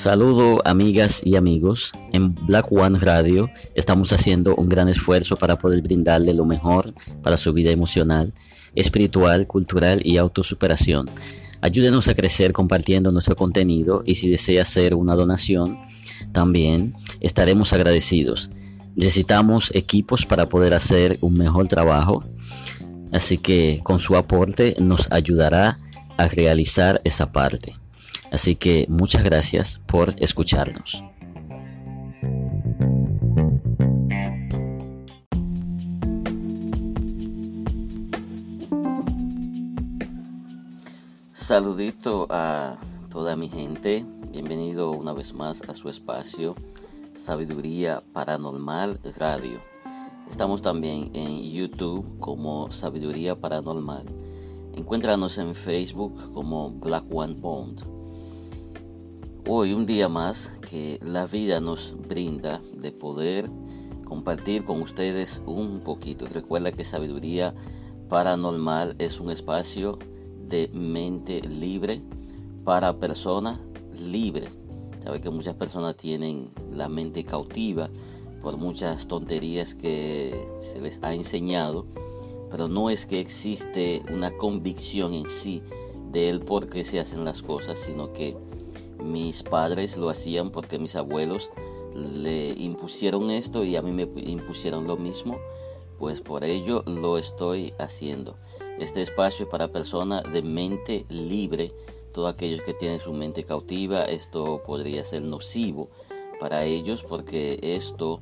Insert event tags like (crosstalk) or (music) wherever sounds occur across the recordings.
Saludo amigas y amigos. En Black One Radio estamos haciendo un gran esfuerzo para poder brindarle lo mejor para su vida emocional, espiritual, cultural y autosuperación. Ayúdenos a crecer compartiendo nuestro contenido y si desea hacer una donación, también estaremos agradecidos. Necesitamos equipos para poder hacer un mejor trabajo, así que con su aporte nos ayudará a realizar esa parte. Así que muchas gracias por escucharnos. Saludito a toda mi gente. Bienvenido una vez más a su espacio Sabiduría Paranormal Radio. Estamos también en YouTube como Sabiduría Paranormal. Encuéntranos en Facebook como Black One Bond hoy un día más que la vida nos brinda de poder compartir con ustedes un poquito. Recuerda que sabiduría paranormal es un espacio de mente libre para personas libres. Sabe que muchas personas tienen la mente cautiva por muchas tonterías que se les ha enseñado, pero no es que existe una convicción en sí del por qué se hacen las cosas, sino que mis padres lo hacían porque mis abuelos le impusieron esto y a mí me impusieron lo mismo, pues por ello lo estoy haciendo. Este espacio es para personas de mente libre, todos aquellos que tienen su mente cautiva, esto podría ser nocivo para ellos porque esto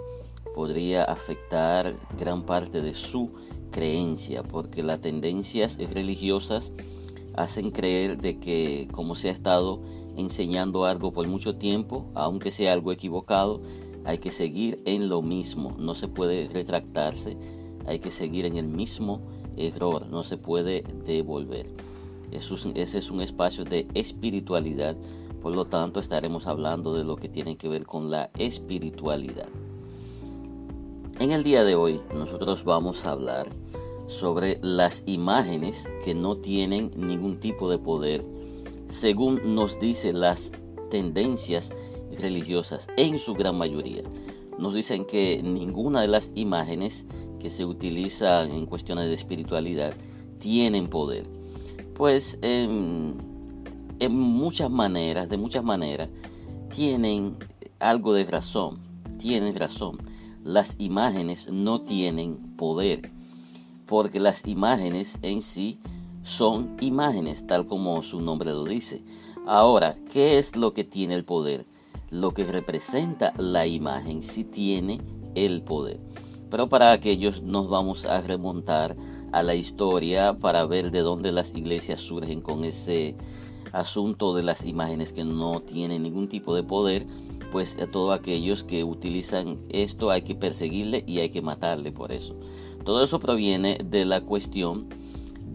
podría afectar gran parte de su creencia, porque las tendencias religiosas hacen creer de que como se ha estado enseñando algo por mucho tiempo, aunque sea algo equivocado, hay que seguir en lo mismo, no se puede retractarse, hay que seguir en el mismo error, no se puede devolver. ese es un espacio de espiritualidad, por lo tanto estaremos hablando de lo que tiene que ver con la espiritualidad. En el día de hoy nosotros vamos a hablar sobre las imágenes que no tienen ningún tipo de poder según nos dice las tendencias religiosas en su gran mayoría. Nos dicen que ninguna de las imágenes que se utilizan en cuestiones de espiritualidad tienen poder. Pues en, muchas maneras, de muchas maneras, tienen algo de razón. Tienen razón. Las imágenes no tienen poder. Porque las imágenes en sí son imágenes, tal como su nombre lo dice. Ahora, ¿qué es lo que tiene el poder? Lo que representa la imagen si tiene el poder. Pero para aquellos nos vamos a remontar a la historia para ver de dónde las iglesias surgen con ese asunto de las imágenes que no tienen ningún tipo de poder, pues a todos aquellos que utilizan esto hay que perseguirle y hay que matarle por eso. Todo eso proviene de la cuestión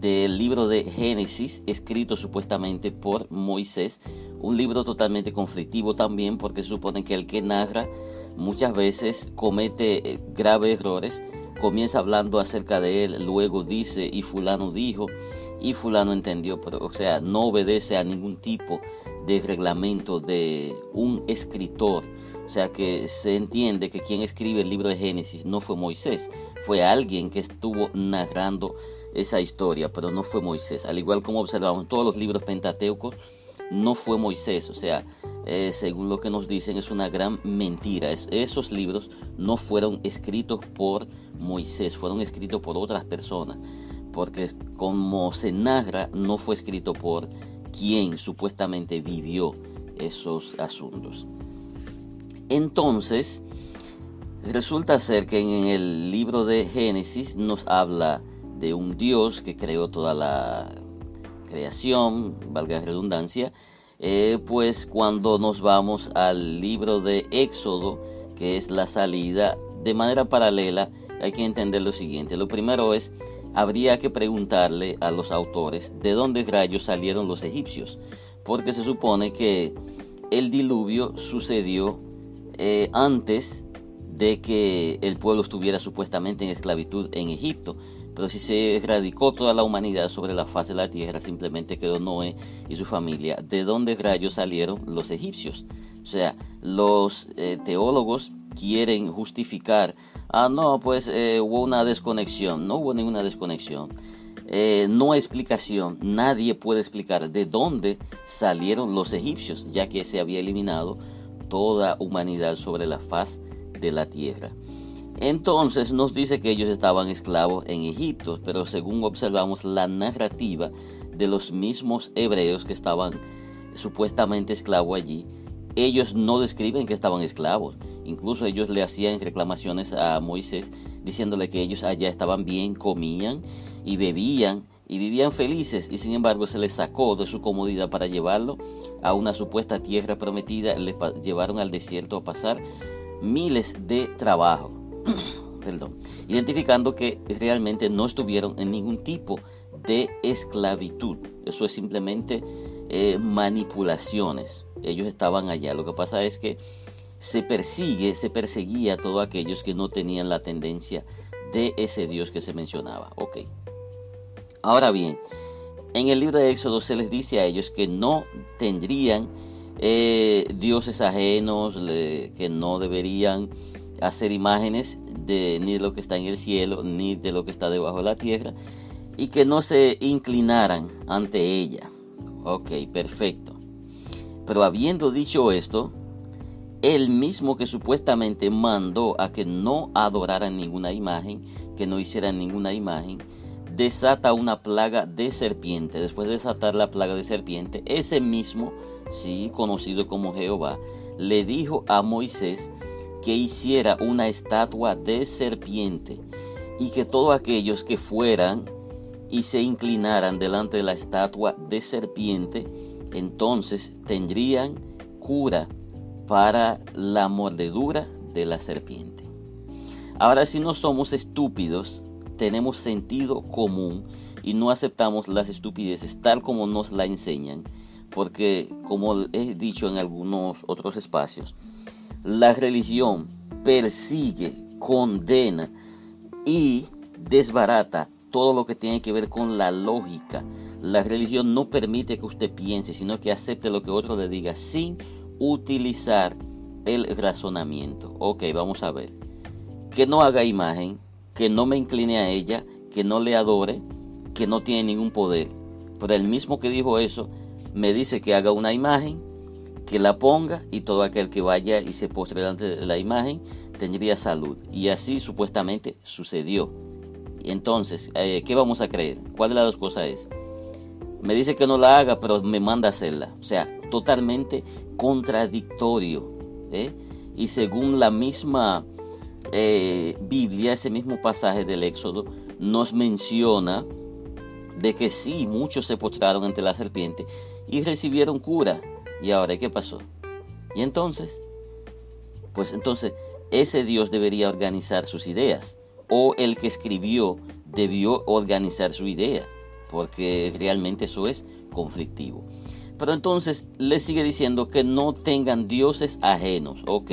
del libro de Génesis, escrito supuestamente por Moisés, un libro totalmente conflictivo también porque supone que el que narra muchas veces comete eh, graves errores, comienza hablando acerca de él, luego dice y fulano dijo y fulano entendió, pero o sea, no obedece a ningún tipo de reglamento de un escritor. O sea que se entiende que quien escribe el libro de Génesis no fue Moisés, fue alguien que estuvo narrando esa historia, pero no fue Moisés. Al igual como observamos todos los libros pentateucos, no fue Moisés. O sea, eh, según lo que nos dicen, es una gran mentira. esos libros no fueron escritos por Moisés, fueron escritos por otras personas. Porque como se narra, no fue escrito por quien supuestamente vivió esos asuntos. Entonces, resulta ser que en el libro de Génesis nos habla de un Dios que creó toda la creación, valga la redundancia, eh, pues cuando nos vamos al libro de Éxodo, que es la salida, de manera paralela hay que entender lo siguiente. Lo primero es, habría que preguntarle a los autores de dónde rayos salieron los egipcios, porque se supone que el diluvio sucedió eh, antes de que el pueblo estuviera supuestamente en esclavitud en Egipto Pero si se erradicó toda la humanidad sobre la faz de la tierra, simplemente quedó Noé y su familia. ¿De dónde rayos salieron los egipcios? O sea, los eh, teólogos quieren justificar, ah, no, pues eh, hubo una desconexión. No hubo ninguna desconexión. Eh, no explicación. Nadie puede explicar de dónde salieron los egipcios, ya que se había eliminado toda humanidad sobre la faz de la tierra. Entonces nos dice que ellos estaban esclavos en Egipto, pero según observamos la narrativa de los mismos hebreos que estaban supuestamente esclavos allí, ellos no describen que estaban esclavos. Incluso ellos le hacían reclamaciones a Moisés diciéndole que ellos allá estaban bien, comían y bebían y vivían felices y sin embargo se les sacó de su comodidad para llevarlo a una supuesta tierra prometida, les llevaron al desierto a pasar miles de trabajo. (clears throat) Perdón. Identificando que realmente no estuvieron en ningún tipo de esclavitud. Eso es simplemente eh, manipulaciones. Ellos estaban allá. Lo que pasa es que se persigue, se perseguía a todos aquellos que no tenían la tendencia de ese Dios que se mencionaba. Ok. Ahora bien, en el libro de Éxodo se les dice a ellos que no tendrían eh, dioses ajenos, que no deberían hacer imágenes de ni de lo que está en el cielo, ni de lo que está debajo de la tierra, y que no se inclinaran ante ella. Ok, perfecto. Pero habiendo dicho esto, el mismo que supuestamente mandó a que no adoraran ninguna imagen, que no hicieran ninguna imagen, desata una plaga de serpiente. Después de desatar la plaga de serpiente, ese mismo, sí, conocido como Jehová, le dijo a Moisés que hiciera una estatua de serpiente y que todos aquellos que fueran y se inclinaran delante de la estatua de serpiente, entonces tendrían cura para la mordedura de la serpiente. Ahora, si no somos estúpidos, tenemos sentido común y no aceptamos las estupideces tal como nos la enseñan, porque como he dicho en algunos otros espacios, la religión persigue, condena y desbarata todo lo que tiene que ver con la lógica. La religión no permite que usted piense, sino que acepte lo que otro le diga sin utilizar el razonamiento. Ok, vamos a ver. Que no haga imagen, que no me incline a ella, que no le adore, que no tiene ningún poder. Pero el mismo que dijo eso me dice que haga una imagen, que la ponga y todo aquel que vaya y se postre delante de la imagen tendría salud. Y así supuestamente sucedió. Entonces, eh, ¿qué vamos a creer? ¿Cuál de las dos cosas es? Me dice que no la haga, pero me manda a hacerla. O sea, totalmente contradictorio. ¿eh? Y según la misma eh, Biblia, ese mismo pasaje del Éxodo, nos menciona de que sí, muchos se postraron ante la serpiente y recibieron cura. ¿Y ahora qué pasó? Y entonces, pues entonces ese Dios debería organizar sus ideas. O el que escribió debió organizar su idea. Porque realmente eso es conflictivo. Pero entonces le sigue diciendo que no tengan dioses ajenos. Ok,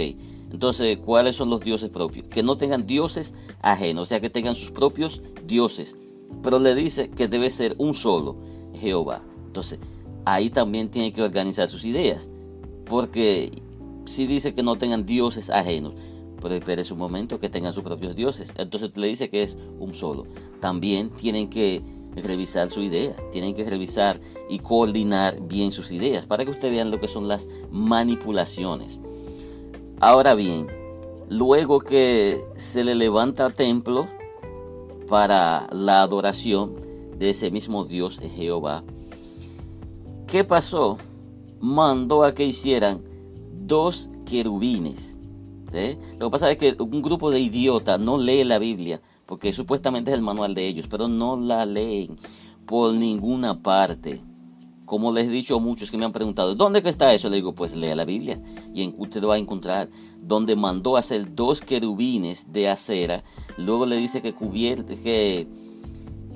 entonces, ¿cuáles son los dioses propios? Que no tengan dioses ajenos, o sea, que tengan sus propios dioses. Pero le dice que debe ser un solo, Jehová. Entonces, ahí también tiene que organizar sus ideas. Porque si dice que no tengan dioses ajenos, pero espere un momento que tengan sus propios dioses. Entonces le dice que es un solo. También tienen que revisar su idea, tienen que revisar y coordinar bien sus ideas para que ustedes vean lo que son las manipulaciones. Ahora bien, luego que se le levanta templo para la adoración de ese mismo Dios Jehová, ¿qué pasó? Mandó a que hicieran dos querubines. ¿Eh? Lo que pasa es que un grupo de idiotas no lee la Biblia, porque supuestamente es el manual de ellos, pero no la leen por ninguna parte. Como les he dicho a muchos que me han preguntado, ¿dónde está eso? Le digo, pues lea la Biblia y usted va a encontrar donde mandó hacer dos querubines de acera. Luego le dice que, cubierte, que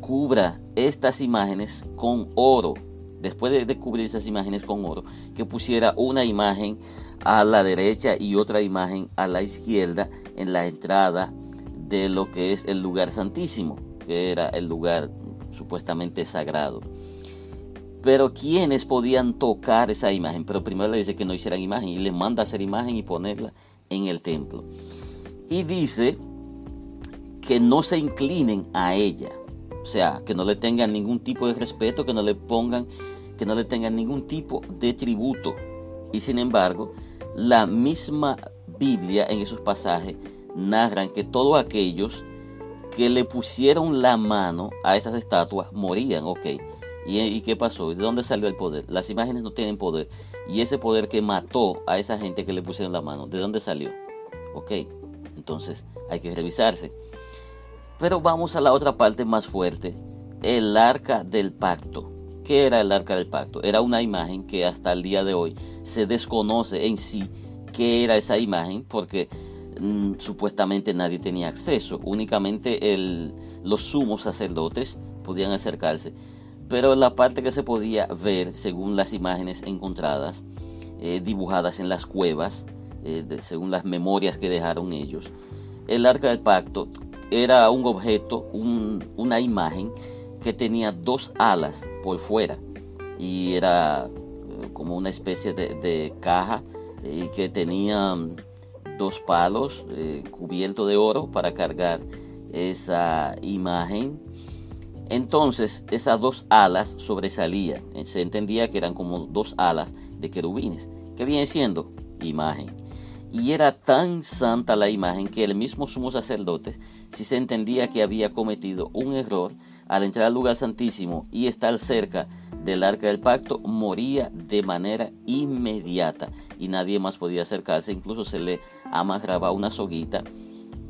cubra estas imágenes con oro. Después de, cubrir esas imágenes con oro, que pusiera una imagen a la derecha y otra imagen a la izquierda en la entrada de lo que es el lugar santísimo. que era el lugar supuestamente sagrado. Pero ¿quiénes podían tocar esa imagen? Pero primero le dice que no hicieran imagen y le manda hacer imagen y ponerla en el templo. Y dice que no se inclinen a ella. O sea, que no le tengan ningún tipo de respeto, que no le pongan, que no le tengan ningún tipo de tributo. Y sin embargo, la misma Biblia en esos pasajes narran que todos aquellos que le pusieron la mano a esas estatuas morían, ok. ¿Y, qué pasó? ¿De dónde salió el poder? Las imágenes no tienen poder. Y ese poder que mató a esa gente que le pusieron la mano, ¿de dónde salió? Ok, entonces hay que revisarse. Pero vamos a la otra parte más fuerte, el arca del pacto. ¿Qué era el arca del pacto? Era una imagen que hasta el día de hoy se desconoce en sí qué era esa imagen porque mm, supuestamente nadie tenía acceso, únicamente los sumos sacerdotes podían acercarse. Pero la parte que se podía ver según las imágenes encontradas, eh, dibujadas en las cuevas, eh, según las memorias que dejaron ellos, el arca del pacto era un objeto, una imagen que tenía dos alas por fuera y era como una especie de, caja y que tenía dos palos cubiertos de oro para cargar esa imagen entonces esas dos alas sobresalían. Se entendía que eran como dos alas de querubines, que viene siendo imagen. Y era tan santa la imagen que el mismo sumo sacerdote, si se entendía que había cometido un error al entrar al lugar santísimo y estar cerca del arca del pacto, moría de manera inmediata y nadie más podía acercarse. Incluso se le amarraba una soguita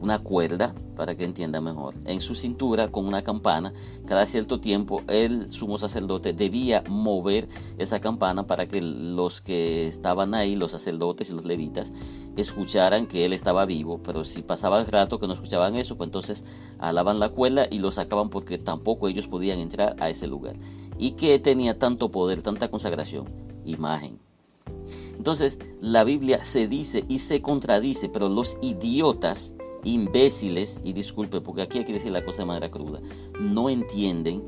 una cuerda, para que entienda mejor, en su cintura con una campana. Cada cierto tiempo el sumo sacerdote debía mover esa campana para que los que estaban ahí, los sacerdotes y los levitas, escucharan que él estaba vivo. Pero si pasaba el rato que no escuchaban eso, pues entonces alaban la cuerda y lo sacaban porque tampoco ellos podían entrar a ese lugar. ¿Y que tenía tanto poder, tanta consagración? Imagen. Entonces la Biblia se dice y se contradice, pero los idiotas imbéciles, y disculpe porque aquí hay que decir la cosa de manera cruda, no entienden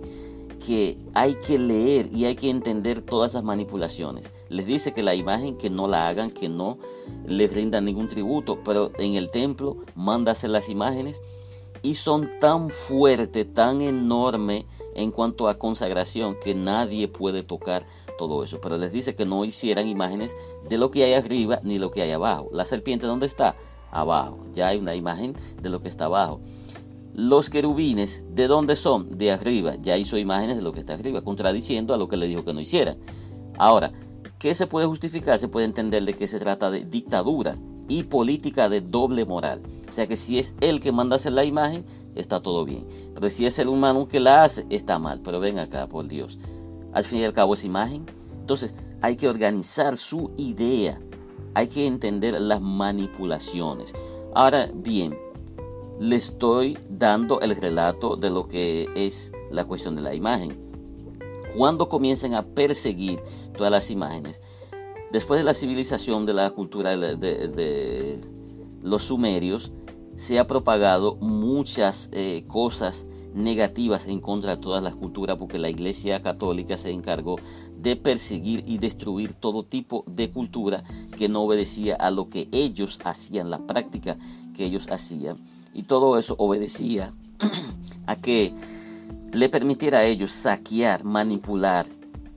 que hay que leer y hay que entender todas esas manipulaciones. Les dice que la imagen que no la hagan, que no les rindan ningún tributo, pero en el templo manda hacer las imágenes y son tan fuertes, tan enormes en cuanto a consagración que nadie puede tocar todo eso. Pero les dice que no hicieran imágenes de lo que hay arriba ni lo que hay abajo. La serpiente, ¿dónde está? Abajo. Ya hay una imagen de lo que está abajo. Los querubines, ¿de dónde son? De arriba. Ya hizo imágenes de lo que está arriba, contradiciendo a lo que le dijo que no hiciera. Ahora, ¿qué se puede justificar? Se puede entender de que se trata de dictadura y política de doble moral. O sea que si es él que manda hacer la imagen, está todo bien. Pero si es el humano que la hace, está mal. Pero ven acá, por Dios. Al fin y al cabo es imagen. Entonces hay que organizar su idea hay que entender las manipulaciones. Ahora bien, le estoy dando el relato de lo que es la cuestión de la imagen. Cuando comiencen a perseguir todas las imágenes, después de la civilización de la cultura de, los sumerios, se ha propagado muchas eh, cosas negativas en contra de todas las culturas porque la Iglesia Católica se encargó de perseguir y destruir todo tipo de cultura que no obedecía a lo que ellos hacían, la práctica que ellos hacían. Y todo eso obedecía (clears throat) a que le permitiera a ellos saquear, manipular,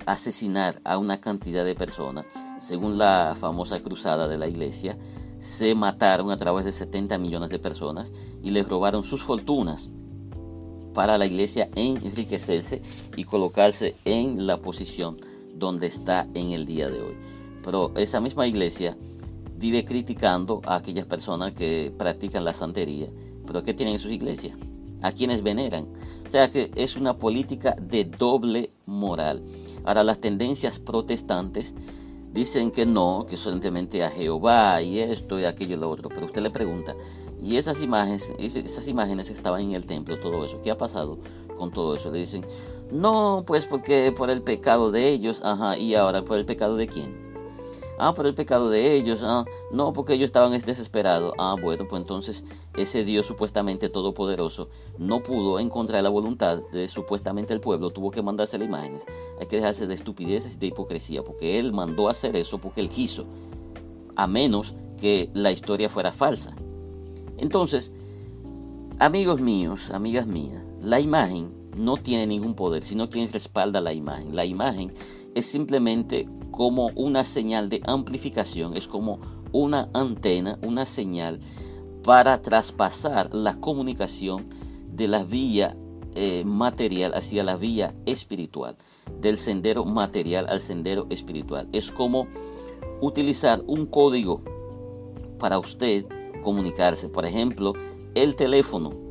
asesinar a una cantidad de personas. Según la famosa cruzada de la iglesia, se mataron a través de 70 millones de personas y les robaron sus fortunas para la iglesia enriquecerse y colocarse en la posición donde está en el día de hoy. Pero esa misma iglesia vive criticando a aquellas personas que practican la santería. Pero ¿qué tienen en sus iglesias? A quienes veneran. O sea que es una política de doble moral. Ahora las tendencias protestantes dicen que no, que solamente a Jehová y esto y aquello y lo otro. Pero usted le pregunta, y esas imágenes, esas imágenes estaban en el templo, todo eso. ¿Qué ha pasado con todo eso? Le dicen, no, pues porque por el pecado de ellos, ajá, y ahora por el pecado de quién. Ah, por el pecado de ellos. Ah, no, porque ellos estaban desesperados. Ah, bueno, pues entonces ese Dios supuestamente todopoderoso no pudo encontrar la voluntad de supuestamente el pueblo, tuvo que mandarse las imágenes. Hay que dejarse de estupideces y de hipocresía, porque él mandó hacer eso porque él quiso, a menos que la historia fuera falsa. Entonces, amigos míos, amigas mías, la imagen no tiene ningún poder, sino quien respalda la imagen. La imagen es simplemente como una señal de amplificación, es como una antena, una señal para traspasar la comunicación de la vía eh, material hacia la vía espiritual, del sendero material al sendero espiritual. Es como utilizar un código para usted comunicarse. Por ejemplo, el teléfono.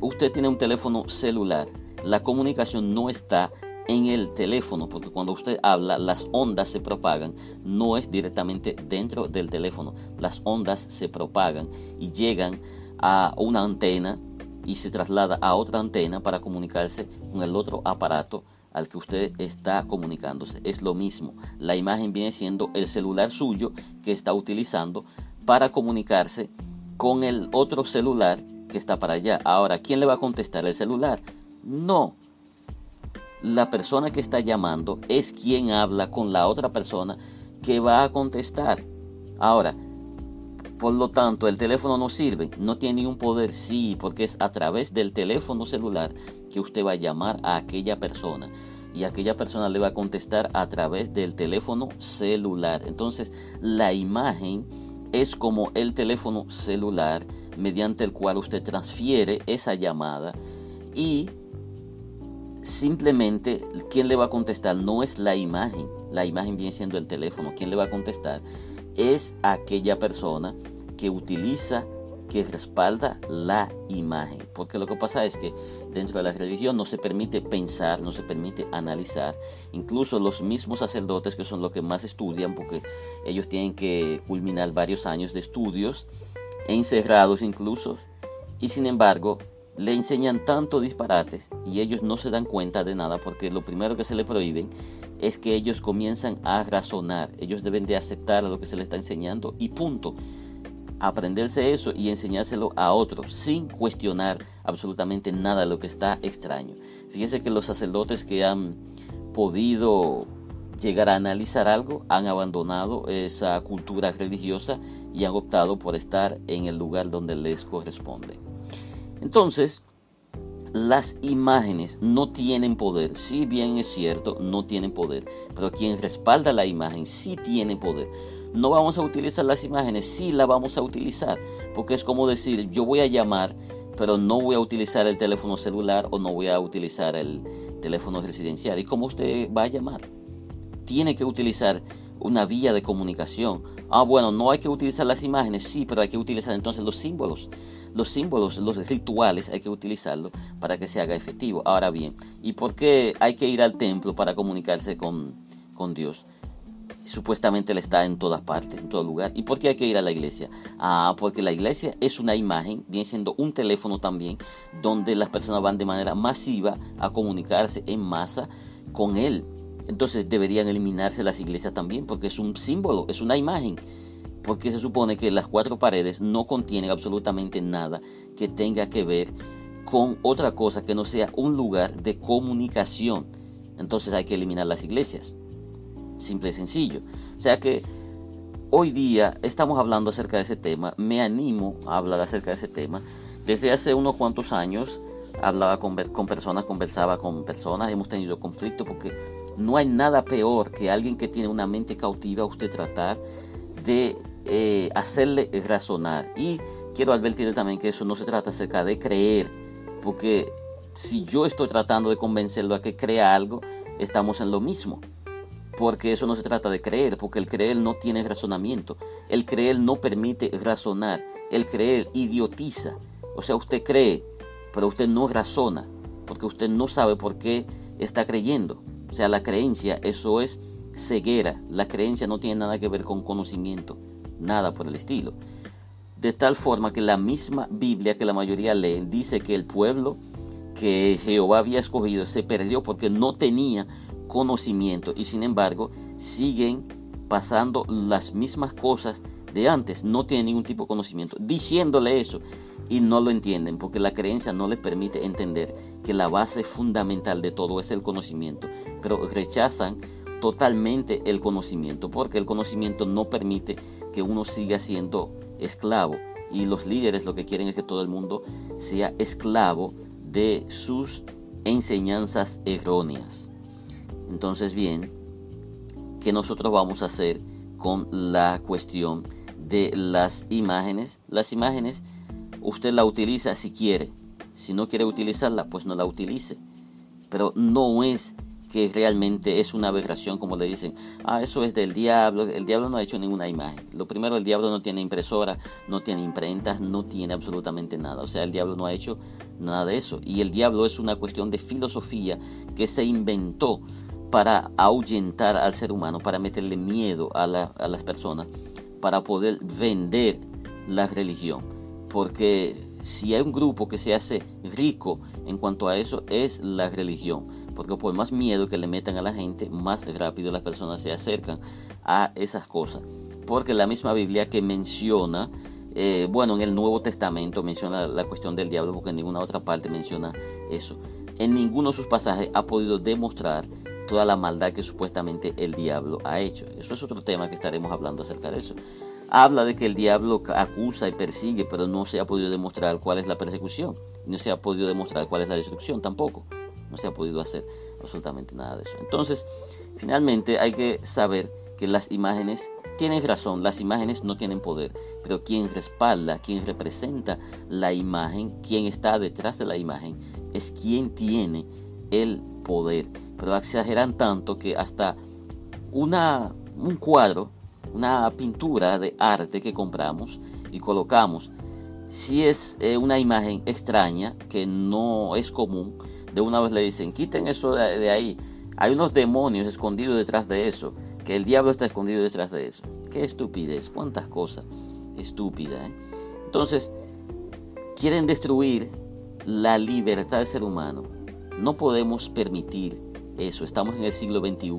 Usted tiene un teléfono celular. La comunicación no está en el teléfono, porque cuando usted habla, las ondas se propagan, no es directamente dentro del teléfono, las ondas se propagan y llegan a una antena y se traslada a otra antena para comunicarse con el otro aparato al que usted está comunicándose. Es lo mismo, la imagen viene siendo el celular suyo que está utilizando para comunicarse con el otro celular que está para allá. Ahora, ¿quién le va a contestar el celular? No, la persona que está llamando es quien habla con la otra persona que va a contestar. Ahora, por lo tanto, el teléfono no sirve, no tiene ningún poder, sí, porque es a través del teléfono celular que usted va a llamar a aquella persona y aquella persona le va a contestar a través del teléfono celular. Entonces, la imagen es como el teléfono celular mediante el cual usted transfiere esa llamada y simplemente quien le va a contestar no es la imagen, la imagen viene siendo el teléfono, quien le va a contestar es aquella persona que utiliza, que respalda la imagen. Porque lo que pasa es que dentro de la religión no se permite pensar, no se permite analizar. Incluso los mismos sacerdotes que son los que más estudian, porque ellos tienen que culminar varios años de estudios, encerrados incluso, y sin embargo le enseñan tanto disparates y ellos no se dan cuenta de nada porque lo primero que se le prohíben es que ellos comienzan a razonar. Ellos deben de aceptar lo que se les está enseñando y punto. Aprenderse eso y enseñárselo a otros sin cuestionar absolutamente nada lo que está extraño. Fíjese que los sacerdotes que han podido llegar a analizar algo han abandonado esa cultura religiosa y han optado por estar en el lugar donde les corresponde. Entonces, las imágenes no tienen poder. Si bien es cierto, no tienen poder. Pero quien respalda la imagen sí tiene poder. No vamos a utilizar las imágenes, sí la vamos a utilizar. Porque es como decir, yo voy a llamar, pero no voy a utilizar el teléfono celular o no voy a utilizar el teléfono residencial. ¿Y cómo usted va a llamar? Tiene que utilizar una vía de comunicación. Ah, bueno, no hay que utilizar las imágenes, sí, pero hay que utilizar entonces los símbolos los símbolos, los rituales hay que utilizarlo para que se haga efectivo. Ahora bien, ¿y por qué hay que ir al templo para comunicarse con, con Dios? Supuestamente Él está en todas partes, en todo lugar. ¿Y por qué hay que ir a la iglesia? Ah, porque la iglesia es una imagen, viene siendo un teléfono también, donde las personas van de manera masiva a comunicarse en masa con Él. Entonces deberían eliminarse las iglesias también, porque es un símbolo, es una imagen porque se supone que las cuatro paredes no contienen absolutamente nada que tenga que ver con otra cosa que no sea un lugar de comunicación. Entonces hay que eliminar las iglesias. Simple y sencillo. O sea que hoy día estamos hablando acerca de ese tema. Me animo a hablar acerca de ese tema. Desde hace unos cuantos años hablaba con, personas, conversaba con personas, hemos tenido conflictos porque no hay nada peor que alguien que tiene una mente cautiva, usted tratar de eh, hacerle razonar. Y quiero advertirle también que eso no se trata acerca de creer, porque si yo estoy tratando de convencerlo a que crea algo, estamos en lo mismo. Porque eso no se trata de creer, porque el creer no tiene razonamiento. El creer no permite razonar. El creer idiotiza. O sea, usted cree, pero usted no razona, porque usted no sabe por qué está creyendo. O sea, la creencia, eso es ceguera. La creencia no tiene nada que ver con conocimiento nada por el estilo. De tal forma que la misma Biblia que la mayoría leen dice que el pueblo que Jehová había escogido se perdió porque no tenía conocimiento y sin embargo siguen pasando las mismas cosas de antes, no tienen ningún tipo de conocimiento, diciéndole eso y no lo entienden porque la creencia no les permite entender que la base fundamental de todo es el conocimiento, pero rechazan totalmente el conocimiento porque el conocimiento no permite que uno siga siendo esclavo y los líderes lo que quieren es que todo el mundo sea esclavo de sus enseñanzas erróneas. Entonces bien, ¿qué nosotros vamos a hacer con la cuestión de las imágenes? Las imágenes usted la utiliza si quiere. Si no quiere utilizarla, pues no la utilice. Pero no es que realmente es una aberración, como le dicen, ah, eso es del diablo, el diablo no ha hecho ninguna imagen. Lo primero, el diablo no tiene impresora, no tiene imprentas, no tiene absolutamente nada. O sea, el diablo no ha hecho nada de eso. Y el diablo es una cuestión de filosofía que se inventó para ahuyentar al ser humano, para meterle miedo a, a las personas, para poder vender la religión. Porque si hay un grupo que se hace rico en cuanto a eso, es la religión porque por más miedo que le metan a la gente, más rápido las personas se acercan a esas cosas. Porque la misma Biblia que menciona, eh, bueno, en el Nuevo Testamento menciona la cuestión del diablo, porque en ninguna otra parte menciona eso. En ninguno de sus pasajes ha podido demostrar toda la maldad que supuestamente el diablo ha hecho. Eso es otro tema que estaremos hablando acerca de eso. Habla de que el diablo acusa y persigue, pero no se ha podido demostrar cuál es la persecución. No se ha podido demostrar cuál es la destrucción tampoco no se ha podido hacer absolutamente nada de eso. Entonces, finalmente hay que saber que las imágenes tienen razón, las imágenes no tienen poder, pero quien respalda, quien representa la imagen, quien está detrás de la imagen, es quien tiene el poder. Pero exageran tanto que hasta una, un cuadro, una pintura de arte que compramos y colocamos, si es eh, una imagen extraña, que no es común, de una vez le dicen, quiten eso de, ahí. Hay unos demonios escondidos detrás de eso, que el diablo está escondido detrás de eso. Qué estupidez, cuántas cosas estúpidas. ¿eh? Entonces, quieren destruir la libertad del ser humano. No podemos permitir eso, estamos en el siglo XXI.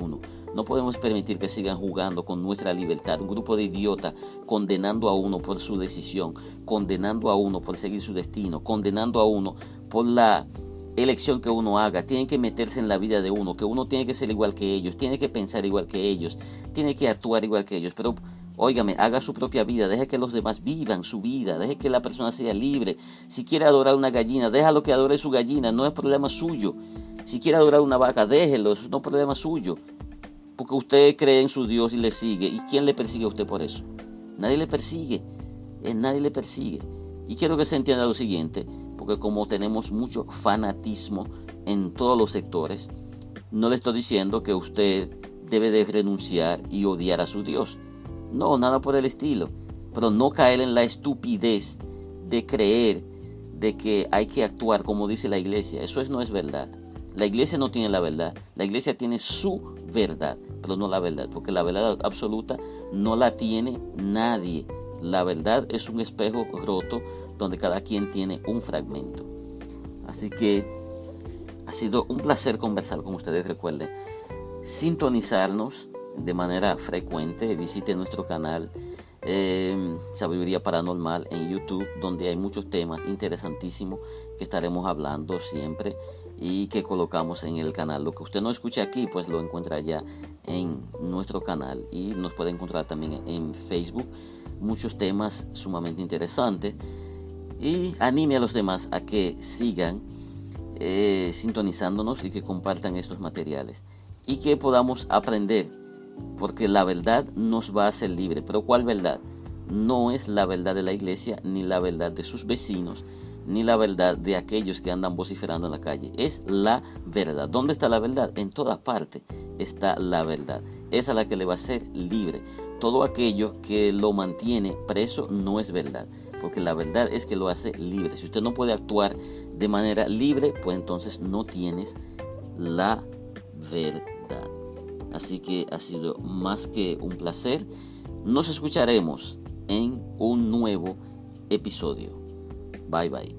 No podemos permitir que sigan jugando con nuestra libertad. Un grupo de idiotas condenando a uno por su decisión, condenando a uno por seguir su destino, condenando a uno por la elección que uno haga, tiene que meterse en la vida de uno, que uno tiene que ser igual que ellos, tiene que pensar igual que ellos, tiene que actuar igual que ellos, pero óigame, haga su propia vida, deje que los demás vivan su vida, deje que la persona sea libre. Si quiere adorar una gallina, déjalo que adore su gallina, no es problema suyo. Si quiere adorar una vaca, déjelo, no es problema suyo. Porque usted cree en su Dios y le sigue. ¿Y quién le persigue a usted por eso? Nadie le persigue. Eh, nadie le persigue. Y quiero que se entienda lo siguiente porque como tenemos mucho fanatismo en todos los sectores, no le estoy diciendo que usted debe de renunciar y odiar a su Dios. No, nada por el estilo. Pero no caer en la estupidez de creer de que hay que actuar como dice la iglesia. Eso es, no es verdad. La iglesia no tiene la verdad. La iglesia tiene su verdad, pero no la verdad. Porque la verdad absoluta no la tiene nadie. La verdad es un espejo roto donde cada quien tiene un fragmento. Así que ha sido un placer conversar con ustedes. Recuerden sintonizarnos de manera frecuente. Visite nuestro canal eh, Sabiduría Paranormal en YouTube, donde hay muchos temas interesantísimos que estaremos hablando siempre y que colocamos en el canal. Lo que usted no escucha aquí, pues lo encuentra ya en nuestro canal. Y nos puede encontrar también en Facebook. Muchos temas sumamente interesantes. Y anime a los demás a que sigan eh, sintonizándonos y que compartan estos materiales. Y que podamos aprender porque la verdad nos va a hacer libre. Pero ¿cuál verdad? no es la verdad de la iglesia ni la verdad de sus vecinos ni la verdad de aquellos que andan vociferando en la calle. Es la verdad. ¿Dónde está la verdad? En toda parte está la verdad. Esa es la que le va a hacer libre. Todo aquello que lo mantiene preso no es verdad. Porque la verdad es que lo hace libre. Si usted no puede actuar de manera libre, pues entonces no tienes la verdad. Así que ha sido más que un placer. Nos escucharemos en un nuevo episodio. Bye bye.